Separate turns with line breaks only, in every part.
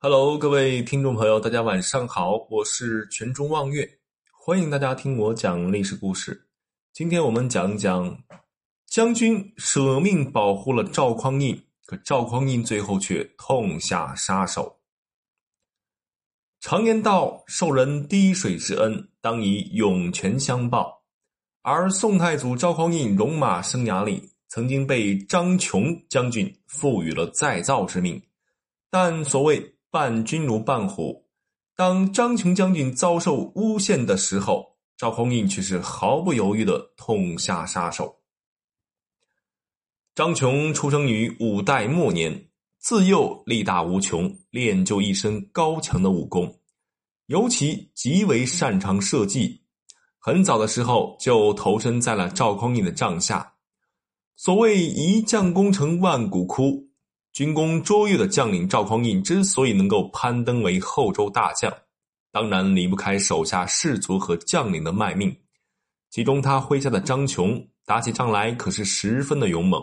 Hello，各位听众朋友，大家晚上好，我是全中望月，欢迎大家听我讲历史故事。今天我们讲讲将军舍命保护了赵匡胤，可赵匡胤最后却痛下杀手。常言道：“受人滴水之恩，当以涌泉相报。”而宋太祖赵匡胤戎马生涯里，曾经被张琼将军赋予了再造之命，但所谓。伴君如伴虎。当张琼将军遭受诬陷的时候，赵匡胤却是毫不犹豫的痛下杀手。张琼出生于五代末年，自幼力大无穷，练就一身高强的武功，尤其极为擅长射计。很早的时候就投身在了赵匡胤的帐下。所谓一将功成万骨枯。军功卓越的将领赵匡胤之所以能够攀登为后周大将，当然离不开手下士卒和将领的卖命。其中，他麾下的张琼打起仗来可是十分的勇猛，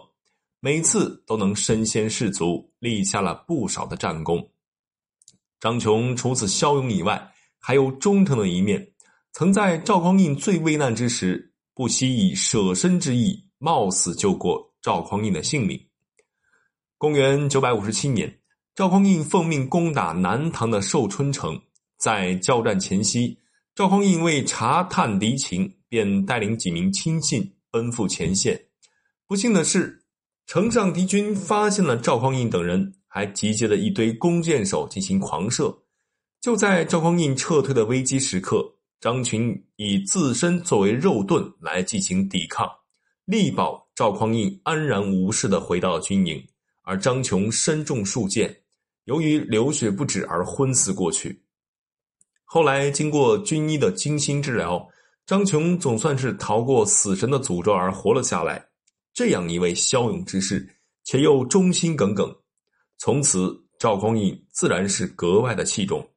每次都能身先士卒，立下了不少的战功。张琼除此骁勇以外，还有忠诚的一面，曾在赵匡胤最危难之时，不惜以舍身之意，冒死救过赵匡胤的性命。公元九百五十七年，赵匡胤奉命攻打南唐的寿春城。在交战前夕，赵匡胤为查探敌情，便带领几名亲信奔赴前线。不幸的是，城上敌军发现了赵匡胤等人，还集结了一堆弓箭手进行狂射。就在赵匡胤撤退的危机时刻，张群以自身作为肉盾来进行抵抗，力保赵匡胤安然无事的回到了军营。而张琼身中数箭，由于流血不止而昏死过去。后来经过军医的精心治疗，张琼总算是逃过死神的诅咒而活了下来。这样一位骁勇之士，且又忠心耿耿，从此赵匡胤自然是格外的器重。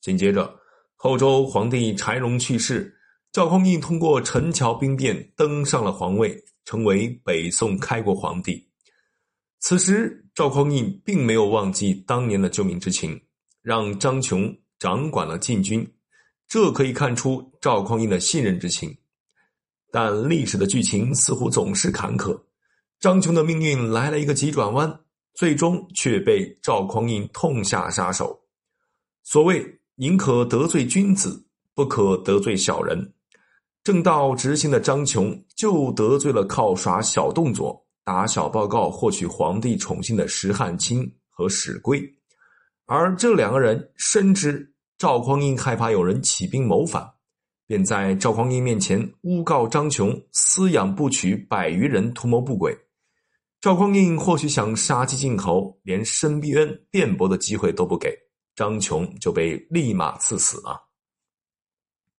紧接着，后周皇帝柴荣去世，赵匡胤通过陈桥兵变登上了皇位，成为北宋开国皇帝。此时，赵匡胤并没有忘记当年的救命之情，让张琼掌管了禁军，这可以看出赵匡胤的信任之情。但历史的剧情似乎总是坎坷，张琼的命运来了一个急转弯，最终却被赵匡胤痛下杀手。所谓“宁可得罪君子，不可得罪小人”，正道直行的张琼就得罪了靠耍小动作。打小报告获取皇帝宠幸的石汉卿和史圭，而这两个人深知赵匡胤害怕有人起兵谋反，便在赵匡胤面前诬告张琼私养不取百余人，图谋不轨。赵匡胤或许想杀鸡儆猴，连申冤辩驳的机会都不给，张琼就被立马赐死了。